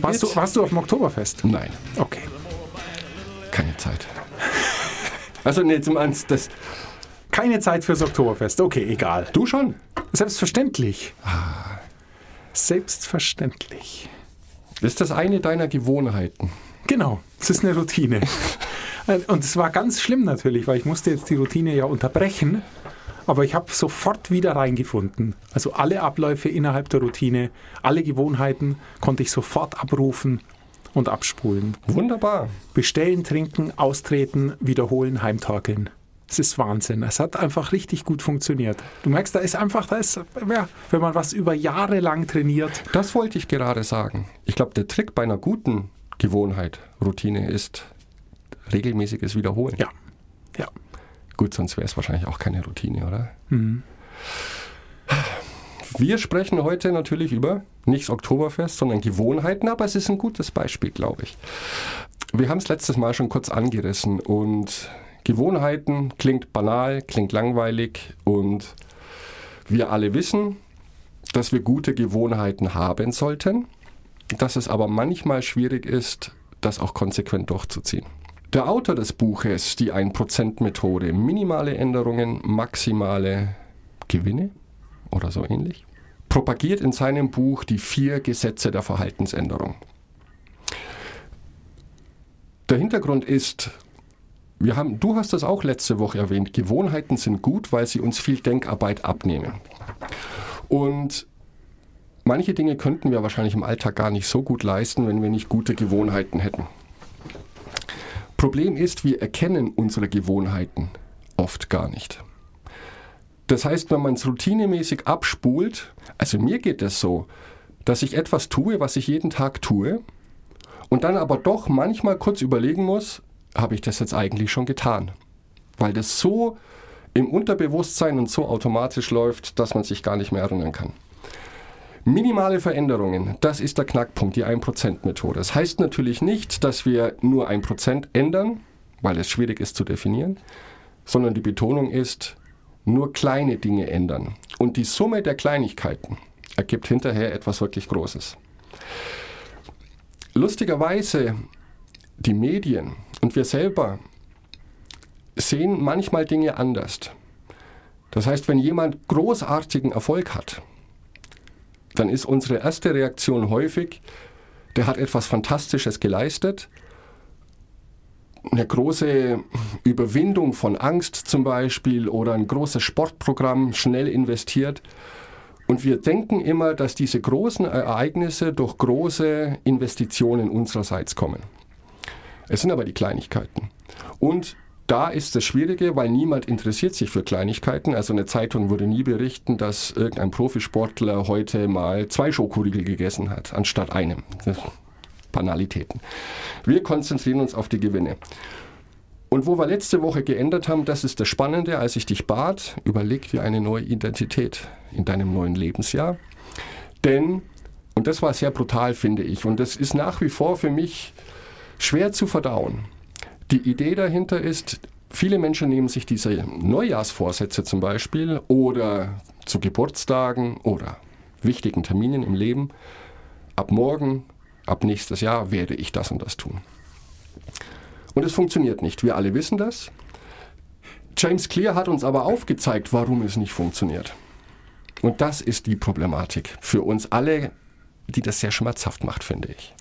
Warst du, warst du auf dem Oktoberfest? Nein, Okay. keine Zeit. Also nee, zum Ernst, das, Keine Zeit fürs Oktoberfest. Okay, egal. du schon? Selbstverständlich. Selbstverständlich. Ist das eine deiner Gewohnheiten? Genau, es ist eine Routine. Und es war ganz schlimm natürlich, weil ich musste jetzt die Routine ja unterbrechen. Aber ich habe sofort wieder reingefunden. Also alle Abläufe innerhalb der Routine, alle Gewohnheiten konnte ich sofort abrufen und abspulen. Wunderbar. Bestellen, trinken, austreten, wiederholen, heimtorkeln. Es ist Wahnsinn. Es hat einfach richtig gut funktioniert. Du merkst, da ist einfach, da ist, ja, wenn man was über Jahre lang trainiert, Das wollte ich gerade sagen. Ich glaube, der Trick bei einer guten Gewohnheit, Routine ist regelmäßiges Wiederholen. ja, ja. Gut, sonst wäre es wahrscheinlich auch keine Routine, oder? Wir sprechen heute natürlich über nicht Oktoberfest, sondern Gewohnheiten, aber es ist ein gutes Beispiel, glaube ich. Wir haben es letztes Mal schon kurz angerissen und Gewohnheiten klingt banal, klingt langweilig und wir alle wissen, dass wir gute Gewohnheiten haben sollten, dass es aber manchmal schwierig ist, das auch konsequent durchzuziehen. Der Autor des Buches, die 1%-Methode, minimale Änderungen, maximale Gewinne oder so ähnlich, propagiert in seinem Buch die vier Gesetze der Verhaltensänderung. Der Hintergrund ist, wir haben, du hast das auch letzte Woche erwähnt, Gewohnheiten sind gut, weil sie uns viel Denkarbeit abnehmen. Und manche Dinge könnten wir wahrscheinlich im Alltag gar nicht so gut leisten, wenn wir nicht gute Gewohnheiten hätten. Problem ist, wir erkennen unsere Gewohnheiten oft gar nicht. Das heißt, wenn man es routinemäßig abspult, also mir geht es so, dass ich etwas tue, was ich jeden Tag tue, und dann aber doch manchmal kurz überlegen muss, habe ich das jetzt eigentlich schon getan? Weil das so im Unterbewusstsein und so automatisch läuft, dass man sich gar nicht mehr erinnern kann. Minimale Veränderungen, das ist der Knackpunkt, die 1%-Methode. Das heißt natürlich nicht, dass wir nur 1% ändern, weil es schwierig ist zu definieren, sondern die Betonung ist, nur kleine Dinge ändern. Und die Summe der Kleinigkeiten ergibt hinterher etwas wirklich Großes. Lustigerweise, die Medien und wir selber sehen manchmal Dinge anders. Das heißt, wenn jemand großartigen Erfolg hat, dann ist unsere erste Reaktion häufig, der hat etwas Fantastisches geleistet, eine große Überwindung von Angst zum Beispiel oder ein großes Sportprogramm schnell investiert. Und wir denken immer, dass diese großen Ereignisse durch große Investitionen unsererseits kommen. Es sind aber die Kleinigkeiten. Und da ist das Schwierige, weil niemand interessiert sich für Kleinigkeiten. Also eine Zeitung würde nie berichten, dass irgendein Profisportler heute mal zwei Schokoriegel gegessen hat, anstatt einem. Banalitäten. Wir konzentrieren uns auf die Gewinne. Und wo wir letzte Woche geändert haben, das ist das Spannende, als ich dich bat, überleg dir eine neue Identität in deinem neuen Lebensjahr. Denn, und das war sehr brutal, finde ich, und das ist nach wie vor für mich schwer zu verdauen. Die Idee dahinter ist, viele Menschen nehmen sich diese Neujahrsvorsätze zum Beispiel oder zu Geburtstagen oder wichtigen Terminen im Leben. Ab morgen, ab nächstes Jahr werde ich das und das tun. Und es funktioniert nicht. Wir alle wissen das. James Clear hat uns aber aufgezeigt, warum es nicht funktioniert. Und das ist die Problematik für uns alle, die das sehr schmerzhaft macht, finde ich.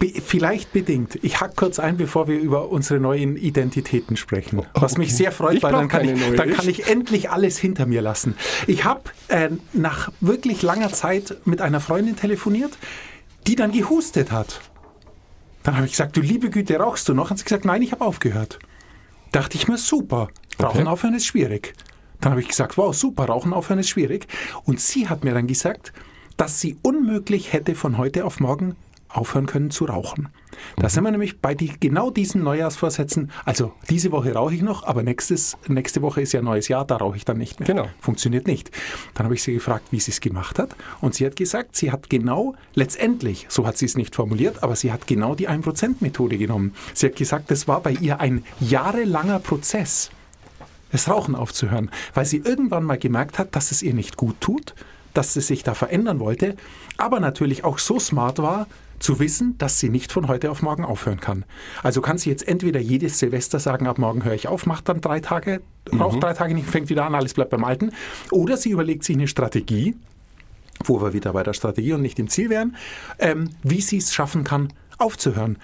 Be vielleicht bedingt. Ich hack kurz ein, bevor wir über unsere neuen Identitäten sprechen. Was mich sehr freut, Ich weil dann kann, ich, dann kann ich endlich alles hinter mir lassen. Ich habe äh, nach wirklich langer Zeit mit einer Freundin telefoniert, die dann gehustet hat. Dann habe ich gesagt, du liebe Güte, rauchst du noch? Hat sie gesagt, nein, ich habe aufgehört. Dachte ich mir, super. Rauchen Okay. aufhören ist schwierig. Dann habe ich gesagt, wow, super, Rauchen aufhören ist schwierig. Und sie hat mir dann gesagt, dass sie unmöglich hätte von heute auf morgen aufhören können zu rauchen. Da sind wir nämlich bei die, genau diesen Neujahrsvorsätzen. Also diese Woche rauche ich noch, aber nächstes, nächste Woche ist ja neues Jahr, da rauche ich dann nicht mehr. Genau. Funktioniert nicht. Dann habe ich sie gefragt, wie sie es gemacht hat. Und sie hat gesagt, sie hat genau, letztendlich, so hat sie es nicht formuliert, aber sie hat genau die 1%-Methode genommen. Sie hat gesagt, das war bei ihr ein jahrelanger Prozess. das Rauchen aufzuhören, weil sie irgendwann mal gemerkt hat, dass es ihr nicht gut tut, dass sie sich da verändern wollte, aber natürlich auch so smart war, zu wissen, dass sie nicht von heute auf morgen aufhören kann. Also kann sie jetzt entweder jedes Silvester sagen, ab morgen höre ich auf, macht dann drei Tage, raucht drei Tage nicht, fängt wieder an, alles bleibt beim Alten. Oder sie überlegt sich eine Strategie, wo wir wieder bei der Strategie und nicht im Ziel wären, ähm, wie sie es schaffen kann, aufzuhören.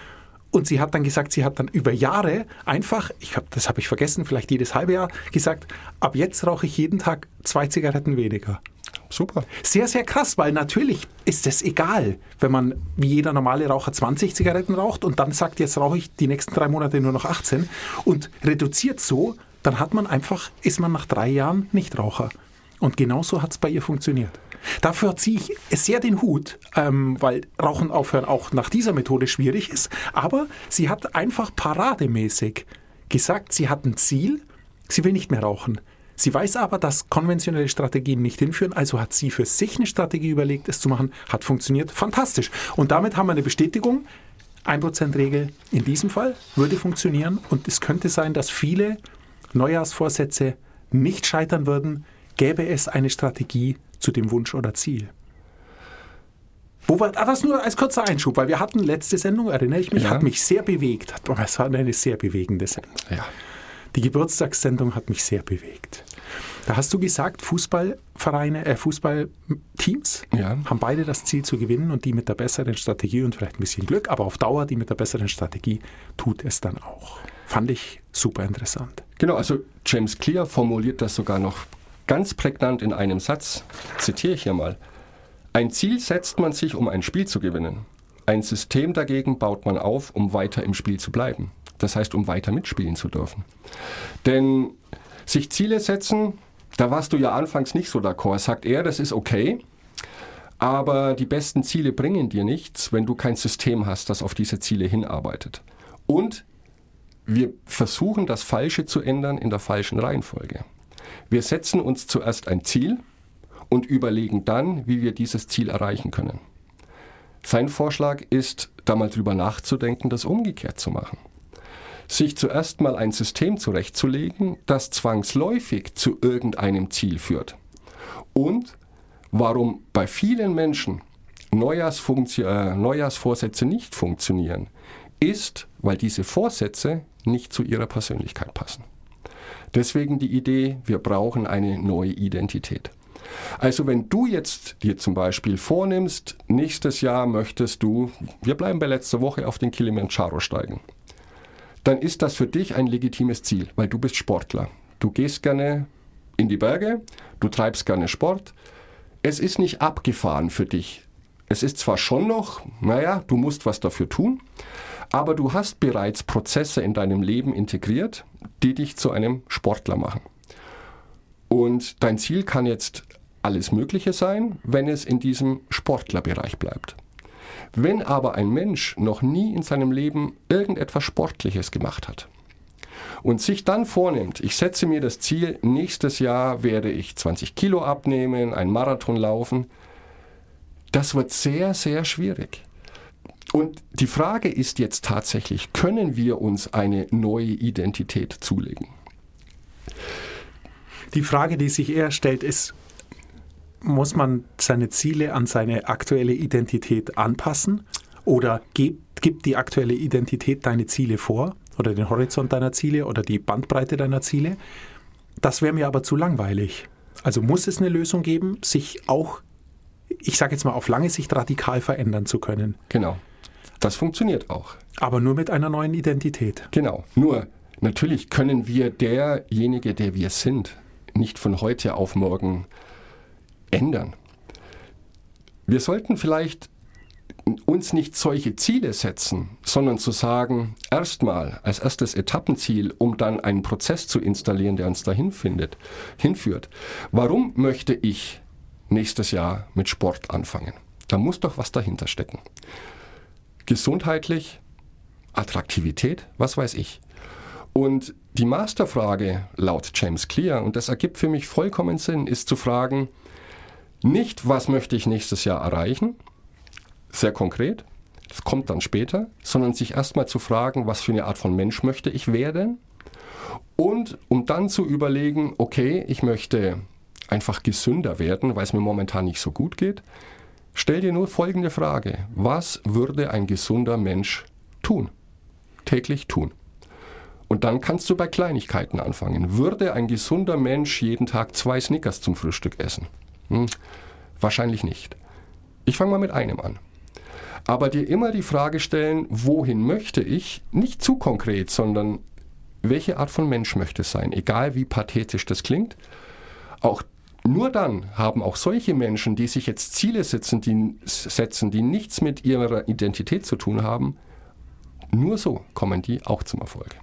Und sie hat dann gesagt, sie hat dann über Jahre einfach, ich hab, das habe ich vergessen, vielleicht jedes halbe Jahr gesagt, ab jetzt rauche ich jeden Tag zwei Zigaretten weniger. Super. Sehr, sehr krass, weil natürlich ist es egal, wenn man wie jeder normale Raucher 20 Zigaretten raucht und dann sagt, jetzt rauche ich die nächsten drei Monate nur noch 18 und reduziert so, dann hat man einfach, ist man nach drei Jahren Nichtraucher. Und genauso hat es bei ihr funktioniert. Dafür ziehe ich sehr den Hut, ähm, weil Rauchen aufhören auch nach dieser Methode schwierig ist. Aber sie hat einfach parademäßig gesagt, sie hat ein Ziel, sie will nicht mehr rauchen. Sie weiß aber, dass konventionelle Strategien nicht hinführen, also hat sie für sich eine Strategie überlegt, es zu machen, hat funktioniert, fantastisch. Und damit haben wir eine Bestätigung, 1%-Regel in diesem Fall würde funktionieren und es könnte sein, dass viele Neujahrsvorsätze nicht scheitern würden, gäbe es eine Strategie zu dem Wunsch oder Ziel. Wo war, ah, das nur als kurzer Einschub, weil wir hatten letzte Sendung, erinnere ich mich, Ja. hat mich sehr bewegt. Es war eine sehr bewegende Sendung. Ja. Die Geburtstagssendung hat mich sehr bewegt. Da hast du gesagt, Fußballvereine, äh, Fußballteams Ja. haben beide das Ziel zu gewinnen und die mit der besseren Strategie und vielleicht ein bisschen Glück, aber auf Dauer die mit der besseren Strategie tut es dann auch. Fand ich super interessant. Genau, also James Clear formuliert das sogar noch ganz prägnant in einem Satz. Zitiere ich hier mal. Ein Ziel setzt man sich, um ein Spiel zu gewinnen. Ein System dagegen baut man auf, um weiter im Spiel zu bleiben. Das heißt, um weiter mitspielen zu dürfen. Denn sich Ziele setzen, da warst du ja anfangs nicht so d'accord, sagt er, das ist okay. Aber die besten Ziele bringen dir nichts, wenn du kein System hast, das auf diese Ziele hinarbeitet. Und wir versuchen das Falsche zu ändern in der falschen Reihenfolge. Wir setzen uns zuerst ein Ziel und überlegen dann, wie wir dieses Ziel erreichen können. Sein Vorschlag ist, da mal drüber nachzudenken, das umgekehrt zu machen. Sich zuerst mal ein System zurechtzulegen, das zwangsläufig zu irgendeinem Ziel führt. Und warum bei vielen Menschen äh, Neujahrsvorsätze nicht funktionieren, ist, weil diese Vorsätze nicht zu ihrer Persönlichkeit passen. Deswegen die Idee, wir brauchen eine neue Identität. Also wenn du jetzt dir zum Beispiel vornimmst, nächstes Jahr möchtest du, wir bleiben bei letzter Woche, auf den Kilimanjaro steigen, dann ist das für dich ein legitimes Ziel, weil du bist Sportler. Du gehst gerne in die Berge, du treibst gerne Sport. Es ist nicht abgefahren für dich. Es ist zwar schon noch, naja, du musst was dafür tun, aber du hast bereits Prozesse in deinem Leben integriert, die dich zu einem Sportler machen. Und dein Ziel kann jetzt alles Mögliche sein, wenn es in diesem Sportlerbereich bleibt. Wenn aber ein Mensch noch nie in seinem Leben irgendetwas Sportliches gemacht hat und sich dann vornimmt, ich setze mir das Ziel, nächstes Jahr werde ich 20 Kilo abnehmen, einen Marathon laufen, das wird sehr, sehr schwierig. Und die Frage ist jetzt tatsächlich, können wir uns eine neue Identität zulegen? Die Frage, die sich eher stellt, ist, muss man seine Ziele an seine aktuelle Identität anpassen? Oder gibt, gibt die aktuelle Identität deine Ziele vor? Oder den Horizont deiner Ziele oder die Bandbreite deiner Ziele? Das wäre mir aber zu langweilig. Also muss es eine Lösung geben, sich auch, ich sage jetzt mal, auf lange Sicht radikal verändern zu können. Genau. Das funktioniert auch. Aber nur mit einer neuen Identität. Genau. Nur, natürlich können wir derjenige, der wir sind, nicht von heute auf morgen ändern. Wir sollten vielleicht uns nicht solche Ziele setzen, sondern zu sagen, erstmal als erstes Etappenziel, um dann einen Prozess zu installieren, der uns dahin findet, hinführt. Warum möchte ich nächstes Jahr mit Sport anfangen? Da muss doch was dahinter stecken. Gesundheitlich, Attraktivität, was weiß ich. Und die Masterfrage laut James Clear, und das ergibt für mich vollkommen Sinn, ist zu fragen, nicht, was möchte ich nächstes Jahr erreichen, sehr konkret, das kommt dann später, sondern sich erstmal zu fragen, was für eine Art von Mensch möchte ich werden Und um dann zu überlegen, okay, ich möchte einfach gesünder werden, weil es mir momentan nicht so gut geht, stell dir nur folgende Frage. Was würde ein gesunder Mensch tun? Täglich tun. Und dann kannst du bei Kleinigkeiten anfangen. Würde ein gesunder Mensch jeden Tag zwei Snickers zum Frühstück essen? Hm, wahrscheinlich nicht. Ich fange mal mit einem an. Aber dir immer die Frage stellen, wohin möchte ich? Nicht zu konkret, sondern welche Art von Mensch möchte es sein? Egal wie pathetisch das klingt. Auch nur dann haben auch solche Menschen, die sich jetzt Ziele setzen, die, setzen, die nichts mit ihrer Identität zu tun haben, nur so kommen die auch zum Erfolg.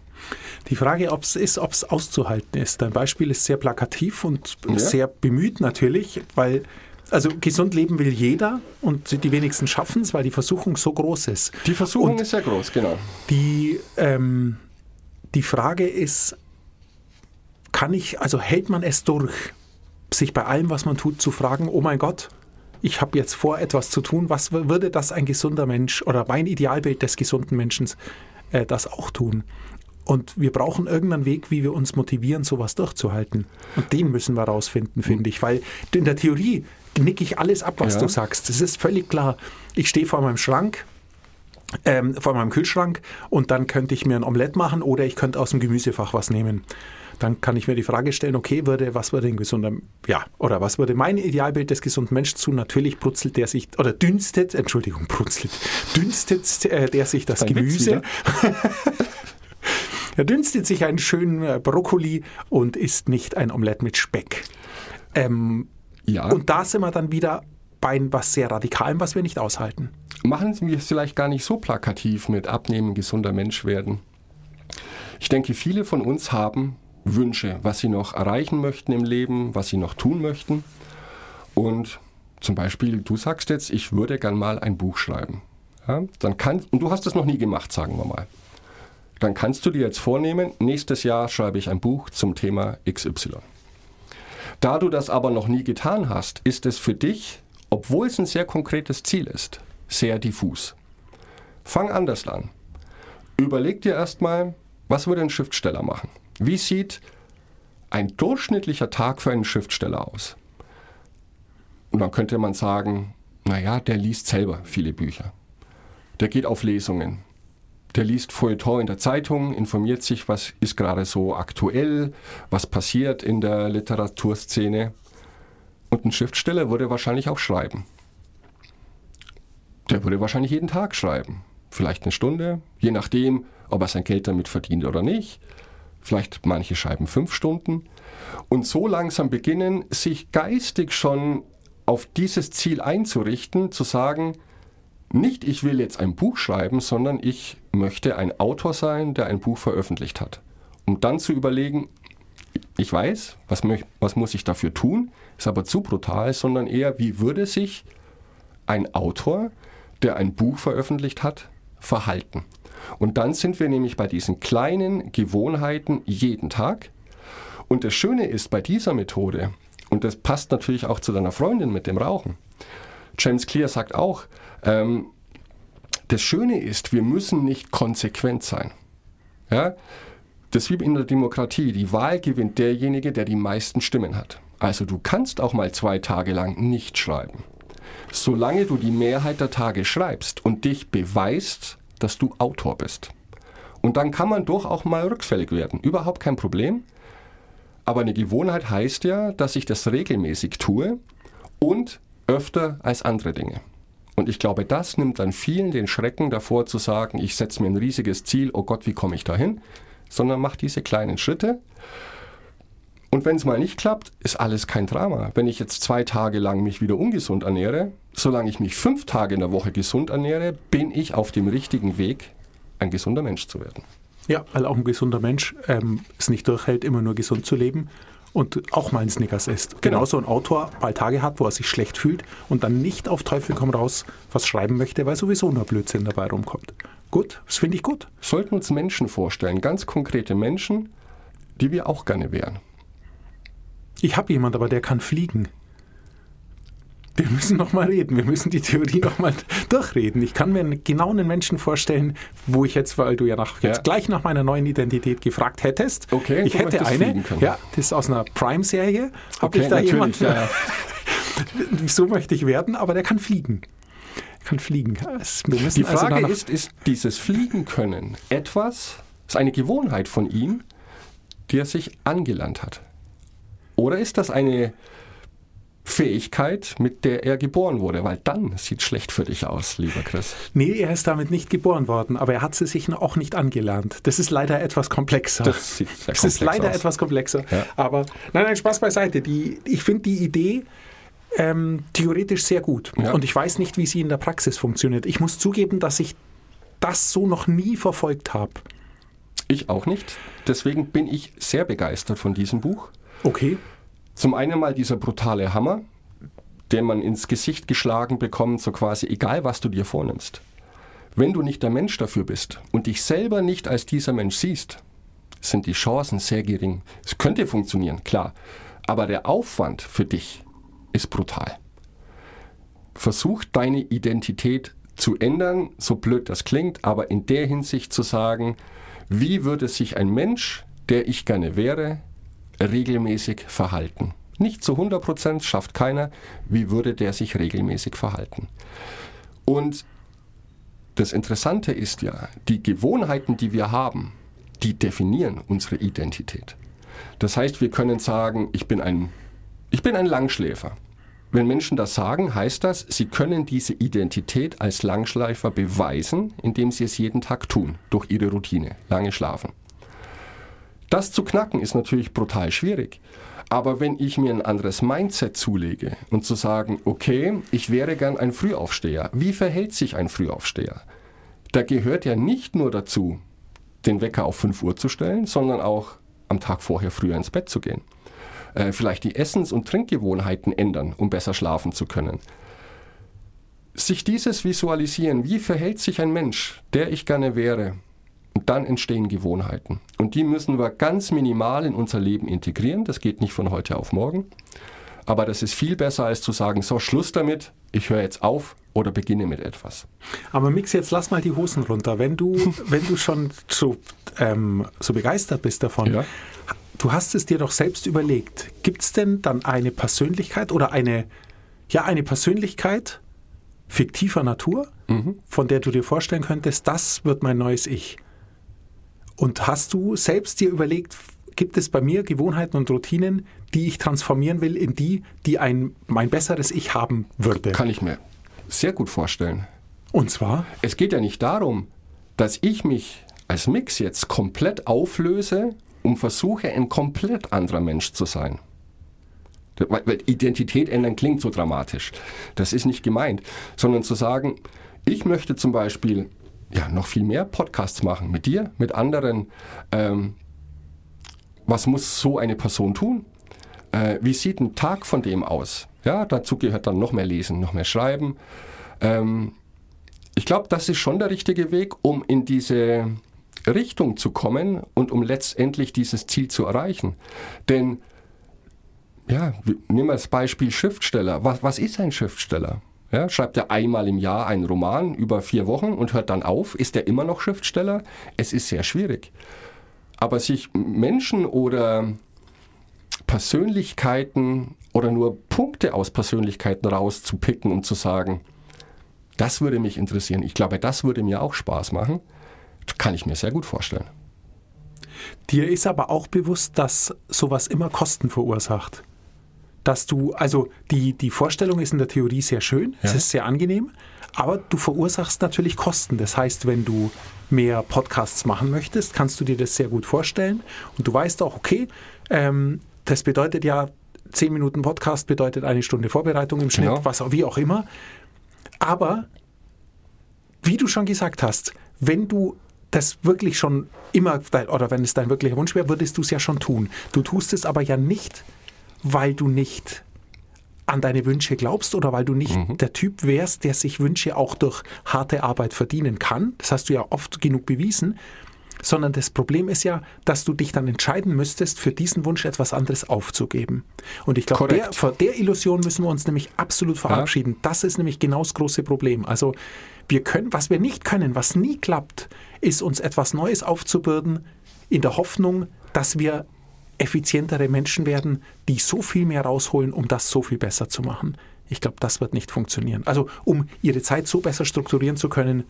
Die Frage ob es ist, ob es auszuhalten ist. Dein Beispiel ist sehr plakativ und ja. sehr bemüht natürlich, weil also gesund leben will jeder und die wenigsten schaffen es, weil die Versuchung so groß ist. Die Versuchung und ist sehr groß, genau. Die, ähm, die Frage ist, kann ich, also hält man es durch, sich bei allem, was man tut, zu fragen, oh mein Gott, ich habe jetzt vor, etwas zu tun, was würde das ein gesunder Mensch oder mein Idealbild des gesunden Menschen äh, das auch tun? Und wir brauchen irgendeinen Weg, wie wir uns motivieren, sowas durchzuhalten. Und den müssen wir rausfinden, finde ich. Weil in der Theorie nicke ich alles ab, was ja. du sagst. Das ist völlig klar. Ich stehe vor meinem Schrank, ähm, vor meinem Kühlschrank und dann könnte ich mir ein Omelett machen oder ich könnte aus dem Gemüsefach was nehmen. Dann kann ich mir die Frage stellen, okay, würde, was würde ein gesunder, ja, oder was würde mein Idealbild des gesunden Menschen tun? Natürlich brutzelt der sich, oder dünstet, Entschuldigung, brutzelt, dünstet äh, der sich das Dein Gemüse. Er dünstet sich einen schönen äh, Brokkoli und isst nicht ein Omelett mit Speck. Ähm, ja. Und da sind wir dann wieder bei was sehr Radikalem, was wir nicht aushalten. Machen Sie es vielleicht gar nicht so plakativ mit Abnehmen, gesunder Mensch werden. Ich denke, viele von uns haben Wünsche, was sie noch erreichen möchten im Leben, was sie noch tun möchten. Und zum Beispiel, du sagst jetzt, ich würde gern mal ein Buch schreiben. Ja, dann kann, und du hast es noch nie gemacht, sagen wir mal dann kannst du dir jetzt vornehmen, nächstes Jahr schreibe ich ein Buch zum Thema XY. Da du das aber noch nie getan hast, ist es für dich, obwohl es ein sehr konkretes Ziel ist, sehr diffus. Fang anders an. Überleg dir erstmal, was würde ein Schriftsteller machen? Wie sieht ein durchschnittlicher Tag für einen Schriftsteller aus? Und dann könnte man sagen, naja, der liest selber viele Bücher. Der geht auf Lesungen der liest Feuilleton in der Zeitung, informiert sich, was ist gerade so aktuell, was passiert in der Literaturszene. Und ein Schriftsteller würde wahrscheinlich auch schreiben. Der würde wahrscheinlich jeden Tag schreiben. Vielleicht eine Stunde, je nachdem, ob er sein Geld damit verdient oder nicht. Vielleicht manche schreiben fünf Stunden. Und so langsam beginnen, sich geistig schon auf dieses Ziel einzurichten, zu sagen, nicht ich will jetzt ein Buch schreiben, sondern ich möchte ein Autor sein, der ein Buch veröffentlicht hat. Um dann zu überlegen, ich weiß, was, was muss ich dafür tun, ist aber zu brutal, sondern eher, wie würde sich ein Autor, der ein Buch veröffentlicht hat, verhalten. Und dann sind wir nämlich bei diesen kleinen Gewohnheiten jeden Tag. Und das Schöne ist bei dieser Methode, und das passt natürlich auch zu deiner Freundin mit dem Rauchen, James Clear sagt auch, ähm, das Schöne ist, wir müssen nicht konsequent sein. Ja? Das ist wie in der Demokratie. Die Wahl gewinnt derjenige, der die meisten Stimmen hat. Also du kannst auch mal zwei Tage lang nicht schreiben. Solange du die Mehrheit der Tage schreibst und dich beweist, dass du Autor bist. Und dann kann man doch auch mal rückfällig werden. Überhaupt kein Problem. Aber eine Gewohnheit heißt ja, dass ich das regelmäßig tue und öfter als andere Dinge. Und ich glaube, das nimmt dann vielen den Schrecken davor zu sagen, ich setze mir ein riesiges Ziel, oh Gott, wie komme ich dahin? Sondern mach diese kleinen Schritte. Und wenn es mal nicht klappt, ist alles kein Drama. Wenn ich jetzt zwei Tage lang mich wieder ungesund ernähre, solange ich mich fünf Tage in der Woche gesund ernähre, bin ich auf dem richtigen Weg, ein gesunder Mensch zu werden. Ja, weil auch ein gesunder Mensch ähm, es nicht durchhält, immer nur gesund zu leben, und auch mal einen Snickers isst. Genau. Genauso ein Autor mal Tage hat, wo er sich schlecht fühlt und dann nicht auf Teufel komm raus was schreiben möchte, weil sowieso nur Blödsinn dabei rumkommt. Gut, das finde ich gut. Sollten uns Menschen vorstellen, ganz konkrete Menschen, die wir auch gerne wären. Ich habe jemand, aber der kann fliegen. Den müssen noch mal reden. Wir müssen die Theorie noch mal durchreden. Ich kann mir genau einen Menschen vorstellen, wo ich jetzt, weil du ja nach, jetzt Ja. gleich nach meiner neuen Identität gefragt hättest. Okay, ich hätte eine. Ja, das ist aus einer Prime-Serie. Hab Okay, ich da jemanden? Ja, ja. So möchte ich werden, aber der kann fliegen. Kann fliegen. Wir Die also Frage danach- ist, ist dieses Fliegen können etwas, ist eine Gewohnheit von ihm, die er sich angelernt hat? Oder ist das eine Fähigkeit, mit der er geboren wurde? Weil dann sieht schlecht für dich aus, lieber Chris. Nee, er ist damit nicht geboren worden, aber er hat sie sich auch nicht angelernt. Das ist leider etwas komplexer. Das sieht sehr Es ist komplex leider aus. etwas komplexer. Ja. Aber nein, nein, Spaß beiseite. Die, ich finde die Idee ähm, theoretisch sehr gut. Ja. Und ich weiß nicht, wie sie in der Praxis funktioniert. Ich muss zugeben, dass ich das so noch nie verfolgt habe. Ich auch nicht. Deswegen bin ich sehr begeistert von diesem Buch. Okay. Zum einen mal dieser brutale Hammer, den man ins Gesicht geschlagen bekommt, so quasi egal, was du dir vornimmst. Wenn du nicht der Mensch dafür bist und dich selber nicht als dieser Mensch siehst, sind die Chancen sehr gering. Es könnte funktionieren, klar, aber der Aufwand für dich ist brutal. Versuch deine Identität zu ändern, so blöd das klingt, aber in der Hinsicht zu sagen, wie würde sich ein Mensch, der ich gerne wäre, regelmäßig verhalten. Nicht zu 100% schafft keiner, wie würde der sich regelmäßig verhalten. Und das Interessante ist ja, die Gewohnheiten, die wir haben, die definieren unsere Identität. Das heißt, wir können sagen, ich bin ein, ich bin ein Langschläfer. Wenn Menschen das sagen, heißt das, sie können diese Identität als Langschleifer beweisen, indem sie es jeden Tag tun, durch ihre Routine, lange schlafen. Das zu knacken ist natürlich brutal schwierig. Aber wenn ich mir ein anderes Mindset zulege und zu sagen, okay, ich wäre gern ein Frühaufsteher, wie verhält sich ein Frühaufsteher? Da gehört ja nicht nur dazu, den Wecker auf 5 Uhr zu stellen, sondern auch am Tag vorher früher ins Bett zu gehen. Äh, vielleicht die Essens- und Trinkgewohnheiten ändern, um besser schlafen zu können. Sich dieses visualisieren, wie verhält sich ein Mensch, der ich gerne wäre, und dann entstehen Gewohnheiten. Und die müssen wir ganz minimal in unser Leben integrieren. Das geht nicht von heute auf morgen. Aber das ist viel besser, als zu sagen, so Schluss damit, ich höre jetzt auf oder beginne mit etwas. Aber Mix, jetzt lass mal die Hosen runter. Wenn du, wenn du schon so, ähm, so begeistert bist davon, Ja. du hast es dir doch selbst überlegt. Gibt es denn dann eine Persönlichkeit oder eine, ja, eine Persönlichkeit fiktiver Natur, von der du dir vorstellen könntest, das wird mein neues Ich? Und hast du selbst dir überlegt, gibt es bei mir Gewohnheiten und Routinen, die ich transformieren will in die, die ein mein besseres Ich haben würde? Kann ich mir sehr gut vorstellen. Und zwar? Es geht ja nicht darum, dass ich mich als Mix jetzt komplett auflöse und versuche, ein komplett anderer Mensch zu sein. Weil Identität ändern klingt so dramatisch. Das ist nicht gemeint, sondern zu sagen, ich möchte zum Beispiel ja, noch viel mehr Podcasts machen mit dir, mit anderen. Ähm, was muss so eine Person tun? Äh, wie sieht ein Tag von dem aus? Ja, dazu gehört dann noch mehr Lesen, noch mehr Schreiben. Ähm, ich glaube, das ist schon der richtige Weg, um in diese Richtung zu kommen und um letztendlich dieses Ziel zu erreichen. Denn, ja, nehmen wir das Beispiel Schriftsteller. Was, was ist ein Schriftsteller? Ja, schreibt er einmal im Jahr einen Roman über vier Wochen und hört dann auf? Ist er immer noch Schriftsteller? Es ist sehr schwierig. Aber sich Menschen oder Persönlichkeiten oder nur Punkte aus Persönlichkeiten rauszupicken und zu sagen, das würde mich interessieren. Ich glaube, das würde mir auch Spaß machen. Kann ich mir sehr gut vorstellen. Dir ist aber auch bewusst, dass sowas immer Kosten verursacht. Dass du, also die, die Vorstellung ist in der Theorie sehr schön, es Ja. ist sehr angenehm, aber du verursachst natürlich Kosten. Das heißt, wenn du mehr Podcasts machen möchtest, kannst du dir das sehr gut vorstellen und du weißt auch, okay, ähm, das bedeutet ja, 10 Minuten Podcast bedeutet eine Stunde Vorbereitung im Schnitt, Genau. was auch, wie auch immer. Aber wie du schon gesagt hast, wenn du das wirklich schon immer, oder wenn es dein wirklicher Wunsch wäre, würdest du es ja schon tun. Du tust es aber ja nicht, weil du nicht an deine Wünsche glaubst oder weil du nicht der Typ wärst, der sich Wünsche auch durch harte Arbeit verdienen kann. Das hast du ja oft genug bewiesen, sondern das Problem ist ja, dass du dich dann entscheiden müsstest, für diesen Wunsch etwas anderes aufzugeben. Und ich glaube, der, vor der Illusion müssen wir uns nämlich absolut verabschieden. Das ist nämlich genau das große Problem. Also wir können, was wir nicht können, was nie klappt, ist uns etwas Neues aufzubürden, in der Hoffnung, dass wir effizientere Menschen werden, die so viel mehr rausholen, um das so viel besser zu machen. Ich glaube, das wird nicht funktionieren. Also um ihre Zeit so besser strukturieren zu können,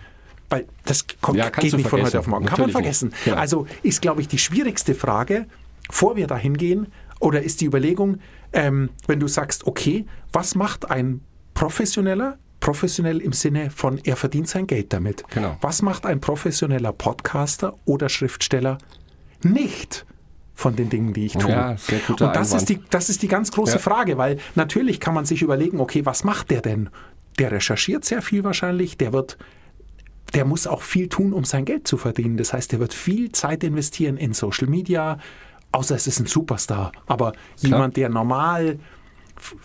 weil das kommt, Ja, geht nicht von heute auf morgen. Kann man Natürlich vergessen. Ja. Also ist, glaube ich, die schwierigste Frage, bevor wir dahin gehen, oder ist die Überlegung, ähm, wenn du sagst, okay, was macht ein Professioneller? Professionell im Sinne von, er verdient sein Geld damit. Genau. Was macht ein professioneller Podcaster oder Schriftsteller nicht von den Dingen, die ich tue? Ja, sehr guter Und das Einwand. ist, die, das ist die ganz große Ja. Frage, weil natürlich kann man sich überlegen, okay, was macht der denn? Der recherchiert sehr viel wahrscheinlich, der wird der muss auch viel tun, um sein Geld zu verdienen. Das heißt, der wird viel Zeit investieren in Social Media, außer es ist ein Superstar. Aber jemand, der normal,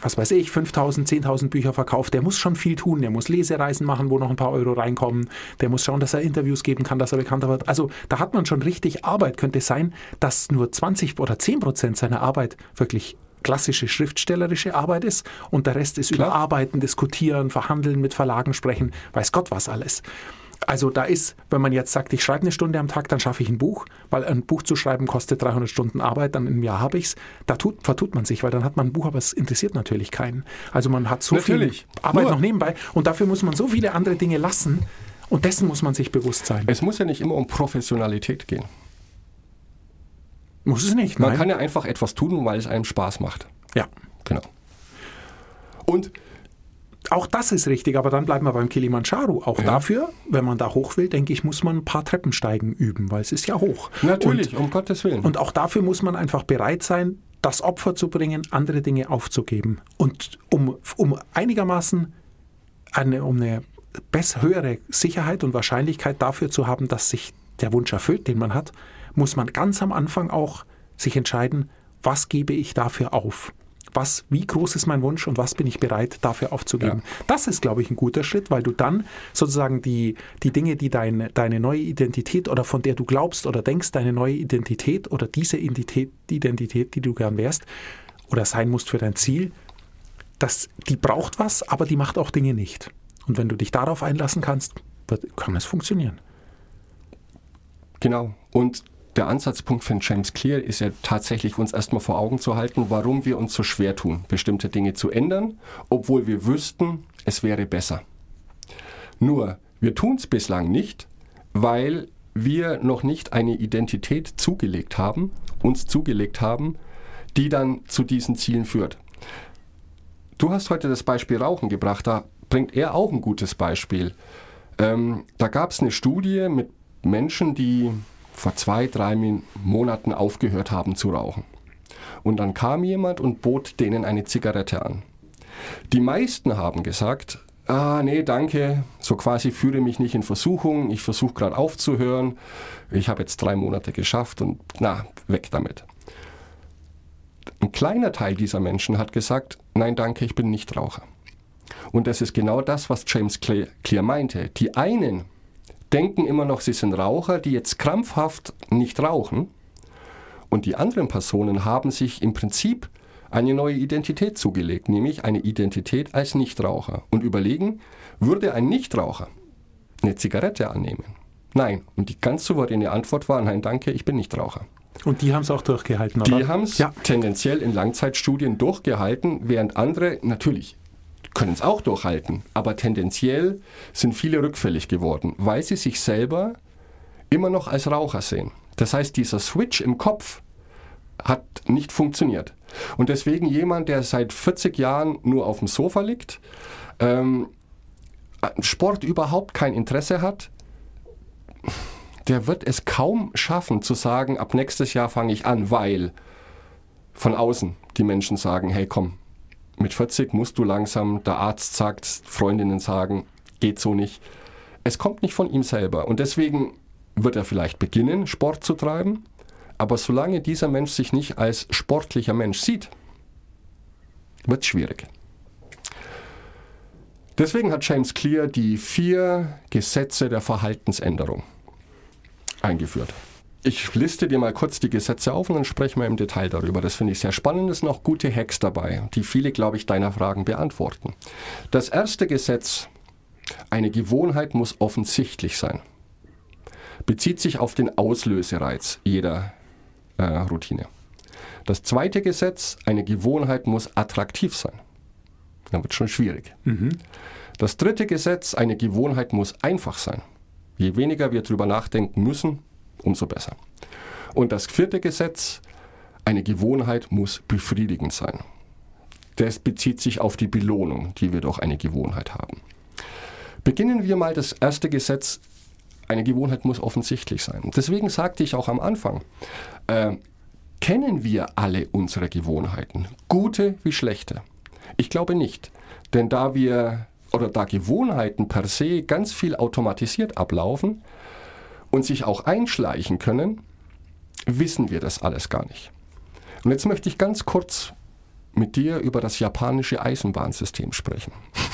was weiß ich, 5000, 10.000 Bücher verkauft, der muss schon viel tun. Der muss Lesereisen machen, wo noch ein paar Euro reinkommen. Der muss schauen, dass er Interviews geben kann, dass er bekannter wird. Also da hat man schon richtig Arbeit. Könnte es sein, dass nur 20 oder 10 Prozent seiner Arbeit wirklich klassische schriftstellerische Arbeit ist und der Rest ist Klar. überarbeiten, diskutieren, verhandeln, mit Verlagen sprechen, weiß Gott was alles. Also da ist, wenn man jetzt sagt, ich schreibe eine Stunde am Tag, dann schaffe ich ein Buch, weil ein Buch zu schreiben kostet 300 Stunden Arbeit, dann im Jahr habe ich es. Da tut, vertut man sich, weil dann hat man ein Buch, aber es interessiert natürlich keinen. Also man hat so Natürlich. viel Arbeit Nur- noch nebenbei und dafür muss man so viele andere Dinge lassen und dessen muss man sich bewusst sein. Es muss ja nicht immer um Professionalität gehen. muss es nicht, Man nein. kann ja einfach etwas tun, weil es einem Spaß macht. ja. Genau. Und Auch das ist richtig, aber dann bleiben wir beim Kilimanjaro. Auch dafür, wenn man da hoch will, denke ich, muss man ein paar Treppensteigen üben, weil es ist ja hoch. natürlich, Und, um Gottes Willen. und auch dafür muss man einfach bereit sein, das Opfer zu bringen, andere Dinge aufzugeben. Und um, um einigermaßen eine, um eine besser, höhere Sicherheit und Wahrscheinlichkeit dafür zu haben, dass sich der Wunsch erfüllt, den man hat, muss man ganz am Anfang auch sich entscheiden, was gebe ich dafür auf? Was, wie groß ist mein Wunsch und was bin ich bereit dafür aufzugeben? Das ist, glaube ich, ein guter Schritt, weil du dann sozusagen die, die Dinge, die deine, deine neue Identität oder von der du glaubst oder denkst, deine neue Identität oder diese Identität, die Identität, die du gern wärst oder sein musst für dein Ziel, das, die braucht was, aber die macht auch Dinge nicht. Und wenn du dich darauf einlassen kannst, wird, kann es funktionieren. Genau. Und der Ansatzpunkt von James Clear ist ja tatsächlich, uns erstmal vor Augen zu halten, warum wir uns so schwer tun, bestimmte Dinge zu ändern, obwohl wir wüssten, es wäre besser. Nur, wir tun es bislang nicht, weil wir noch nicht eine Identität zugelegt haben, uns zugelegt haben, die dann zu diesen Zielen führt. Du hast heute das Beispiel Rauchen gebracht, da bringt er auch ein gutes Beispiel. Ähm, da gab es eine Studie mit Menschen, die vor zwei, drei Monaten aufgehört haben zu rauchen. Und dann kam jemand und bot denen eine Zigarette an. Die meisten haben gesagt, ah nee, danke, so quasi führe mich nicht in Versuchung, ich versuche gerade aufzuhören, ich habe jetzt drei Monate geschafft und na, weg damit. Ein kleiner Teil dieser Menschen hat gesagt, nein, danke, ich bin nicht Raucher. Und das ist genau das, was James Clear meinte. Die einen denken immer noch, sie sind Raucher, die jetzt krampfhaft nicht rauchen. Und die anderen Personen haben sich im Prinzip eine neue Identität zugelegt, nämlich eine Identität als Nichtraucher. Und überlegen, würde ein Nichtraucher eine Zigarette annehmen? Nein. Und die ganz souveräne Antwort war, nein, danke, ich bin Nichtraucher. Und die haben es auch durchgehalten, oder? Die haben es Ja. tendenziell in Langzeitstudien durchgehalten, während andere natürlich können es auch durchhalten, aber tendenziell sind viele rückfällig geworden, weil sie sich selber immer noch als Raucher sehen. Das heißt, dieser Switch im Kopf hat nicht funktioniert. Und deswegen jemand, der seit 40 Jahren nur auf dem Sofa liegt, ähm, Sport überhaupt kein Interesse hat, der wird es kaum schaffen zu sagen, ab nächstes Jahr fange ich an, weil von außen die Menschen sagen, hey komm, mit 40 musst du langsam, der Arzt sagt, Freundinnen sagen, geht so nicht. Es kommt nicht von ihm selber und deswegen wird er vielleicht beginnen, Sport zu treiben, aber solange dieser Mensch sich nicht als sportlicher Mensch sieht, wird es schwierig. Deswegen hat James Clear die vier Gesetze der Verhaltensänderung eingeführt. Ich liste dir mal kurz die Gesetze auf und dann sprechen wir im Detail darüber. Das finde ich sehr spannend. Es sind auch gute Hacks dabei, die viele, glaube ich, deiner Fragen beantworten. Das erste Gesetz, eine Gewohnheit muss offensichtlich sein. Bezieht sich auf den Auslösereiz jeder äh, Routine. Das zweite Gesetz, eine Gewohnheit muss attraktiv sein. Dann wird es schon schwierig. Das dritte Gesetz, eine Gewohnheit muss einfach sein. Je weniger wir darüber nachdenken müssen, umso besser. Und das vierte Gesetz, eine Gewohnheit muss befriedigend sein. Das bezieht sich auf die Belohnung, die wir durch eine Gewohnheit haben. Beginnen wir mal das erste Gesetz. Eine Gewohnheit muss offensichtlich sein. Deswegen sagte ich auch am Anfang, äh, kennen wir alle unsere Gewohnheiten, gute wie schlechte? Ich glaube nicht, denn da wir oder da Gewohnheiten per se ganz viel automatisiert ablaufen und sich auch einschleichen können, wissen wir das alles gar nicht. Und jetzt möchte ich ganz kurz mit dir über das japanische Eisenbahnsystem sprechen.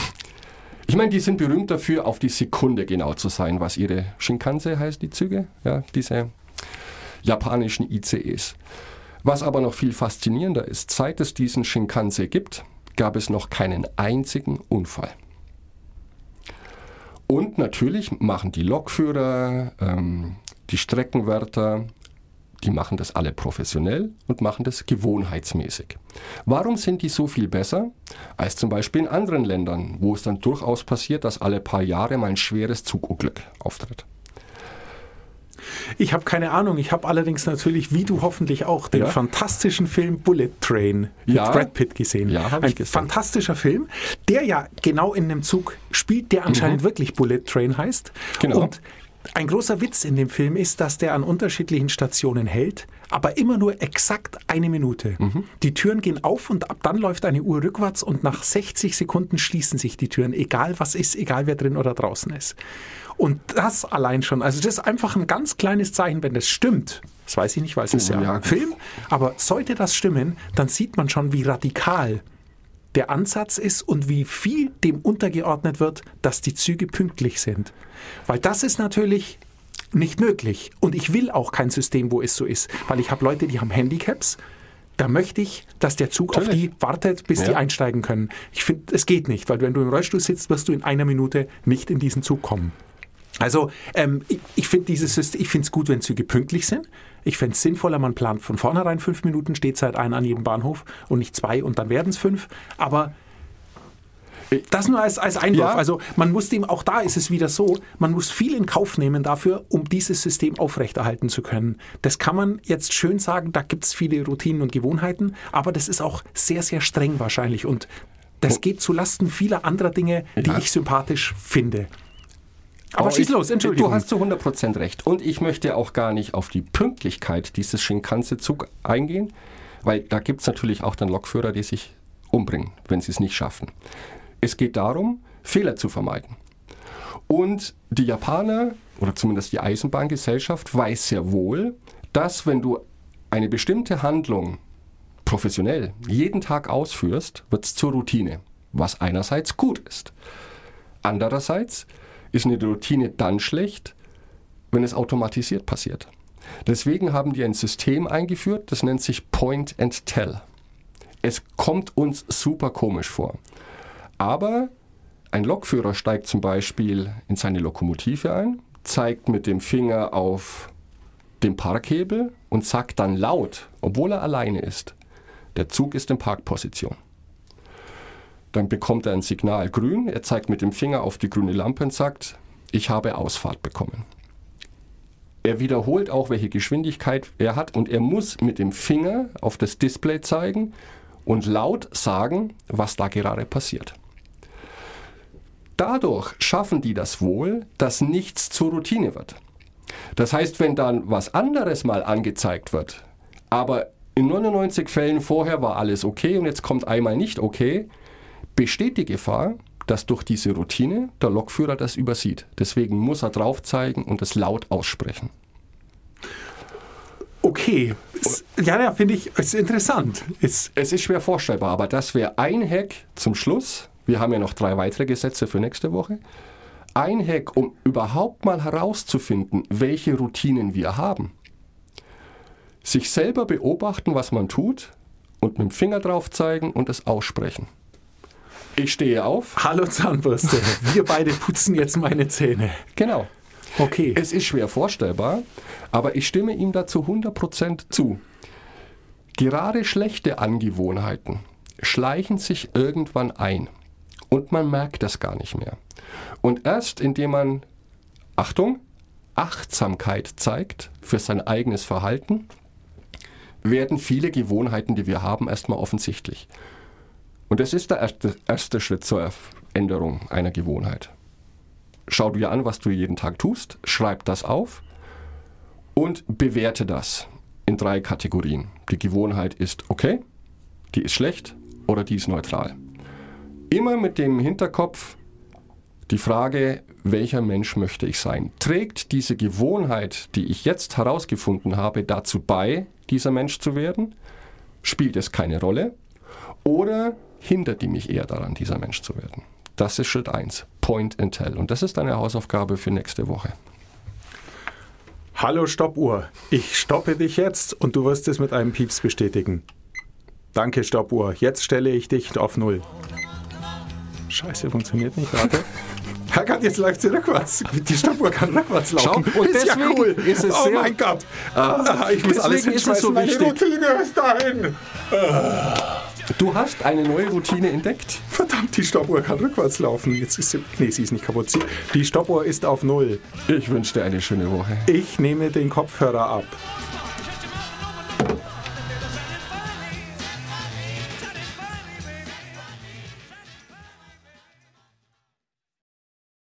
Ich meine, die sind berühmt dafür, auf die Sekunde genau zu sein, was ihre Shinkanse heißt, die Züge, ja, diese japanischen ICEs. Was aber noch viel faszinierender ist, seit es diesen Shinkanse gibt, gab es noch keinen einzigen Unfall. Und natürlich machen die Lokführer, ähm, die Streckenwärter, die machen das alle professionell und machen das gewohnheitsmäßig. Warum sind die so viel besser als zum Beispiel in anderen Ländern, wo es dann durchaus passiert, dass alle paar Jahre mal ein schweres Zugunglück auftritt? Ich habe keine Ahnung. Ich habe allerdings natürlich, wie du hoffentlich auch, den Ja. fantastischen Film Bullet Train mit Ja. Brad Pitt gesehen. Ja, hab Ein ich gesehen. fantastischer Film, der ja genau in einem Zug spielt, der anscheinend wirklich Bullet Train heißt. Mhm. Genau. Und ein großer Witz in dem Film ist, dass der an unterschiedlichen Stationen hält, aber immer nur exakt eine Minute. Mhm. Die Türen gehen auf und ab dann läuft eine Uhr rückwärts und nach 60 Sekunden schließen sich die Türen, egal was ist, egal wer drin oder draußen ist. Und das allein schon, also das ist einfach ein ganz kleines Zeichen, wenn das stimmt. Das weiß ich nicht, weil es ist ja, ja. ein Film. Aber sollte das stimmen, dann sieht man schon, wie radikal der Ansatz ist und wie viel dem untergeordnet wird, dass die Züge pünktlich sind. Weil das ist natürlich nicht möglich. Und ich will auch kein System, wo es so ist. Weil ich habe Leute, die haben Handicaps. Da möchte ich, dass der Zug auf Natürlich. die wartet, bis die Ja. einsteigen können. Ich finde, es geht nicht, weil wenn du im Rollstuhl sitzt, wirst du in einer Minute nicht in diesen Zug kommen. Also ähm, ich, ich finde es gut, wenn Züge pünktlich sind. Ich fände es sinnvoller, man plant von vornherein fünf Minuten Stehzeit ein an jedem Bahnhof und nicht zwei und dann werden es fünf. Aber das nur als, als Einwurf. Ja. Also man muss dem, auch da ist es wieder so, man muss viel in Kauf nehmen dafür, um dieses System aufrechterhalten zu können. Das kann man jetzt schön sagen, da gibt es viele Routinen und Gewohnheiten, aber das ist auch sehr, sehr streng wahrscheinlich und das geht zu Lasten vieler anderer Dinge, die Ja. ich sympathisch finde. Aber Oh, schieß los, Entschuldigung. Du hast zu 100% recht. Und ich möchte auch gar nicht auf die Pünktlichkeit dieses Shinkanse-Zug eingehen, weil da gibt es natürlich auch dann Lokführer, die sich umbringen, wenn sie es nicht schaffen. Es geht darum, Fehler zu vermeiden. Und die Japaner, oder zumindest die Eisenbahngesellschaft, weiß sehr wohl, dass wenn du eine bestimmte Handlung professionell jeden Tag ausführst, wird es zur Routine, was einerseits gut ist. Andererseits ist eine Routine dann schlecht, wenn es automatisiert passiert. Deswegen haben die ein System eingeführt, das nennt sich Point and Tell. Es kommt uns super komisch vor. Aber ein Lokführer steigt zum Beispiel in seine Lokomotive ein, zeigt mit dem Finger auf den Parkhebel und sagt dann laut, obwohl er alleine ist, der Zug ist in Parkposition. Dann bekommt er ein Signal grün, er zeigt mit dem Finger auf die grüne Lampe und sagt, ich habe Ausfahrt bekommen. Er wiederholt auch, welche Geschwindigkeit er hat und er muss mit dem Finger auf das Display zeigen und laut sagen, was da gerade passiert. Dadurch schaffen die das wohl, dass nichts zur Routine wird. Das heißt, wenn dann was anderes mal angezeigt wird, aber in 99 Fällen vorher war alles okay und jetzt kommt einmal nicht okay, besteht die Gefahr, dass durch diese Routine der Lokführer das übersieht. Deswegen muss er drauf zeigen und es laut aussprechen. Okay. Ja, ja, finde ich, ist interessant. Ist, Es ist schwer vorstellbar, aber das wäre ein Hack zum Schluss. Wir haben ja noch drei weitere Gesetze für nächste Woche. Ein Hack, um überhaupt mal herauszufinden, welche Routinen wir haben. sich selber beobachten, was man tut und mit dem Finger drauf zeigen und es aussprechen. Ich stehe auf. Hallo Zahnbürste, wir beide putzen jetzt meine Zähne. Genau. Okay. Es ist schwer vorstellbar, aber ich stimme ihm dazu 100% zu. Gerade schlechte Angewohnheiten schleichen sich irgendwann ein und man merkt das gar nicht mehr. Und erst indem man, Achtung, Achtsamkeit zeigt für sein eigenes Verhalten, werden viele Gewohnheiten, die wir haben, erstmal offensichtlich. Und das ist der erste, erste Schritt zur Änderung einer Gewohnheit. Schau dir an, was du jeden Tag tust, schreib das auf und bewerte das in drei Kategorien. Die Gewohnheit ist okay, die ist schlecht oder die ist neutral. Immer mit dem Hinterkopf die Frage, welcher Mensch möchte ich sein? Trägt diese Gewohnheit, die ich jetzt herausgefunden habe, dazu bei, dieser Mensch zu werden? Spielt es keine Rolle? Oder hindert die mich eher daran, dieser Mensch zu werden? Das ist Schritt 1, Point and Tell. Und das ist deine Hausaufgabe für nächste Woche. Hallo Stoppuhr, ich stoppe dich jetzt und du wirst es mit einem Pieps bestätigen. Danke Stoppuhr, jetzt stelle ich dich auf Null. Scheiße, funktioniert nicht, warte. Herrgott, jetzt läuft sie rückwärts. Die Stoppuhr kann rückwärts laufen. Schau, und ist ja deswegen cool. ist es oh sehr- mein Gott. Ah, ich muss alles ist es so Meine wichtig. Routine ist dahin. Du hast eine neue Routine entdeckt. Verdammt, die Stoppuhr kann rückwärts laufen. Jetzt ist sie, nee, sie ist nicht kaputt. Die Stoppuhr ist auf Null. Ich wünsche dir eine schöne Woche. Ich nehme den Kopfhörer ab.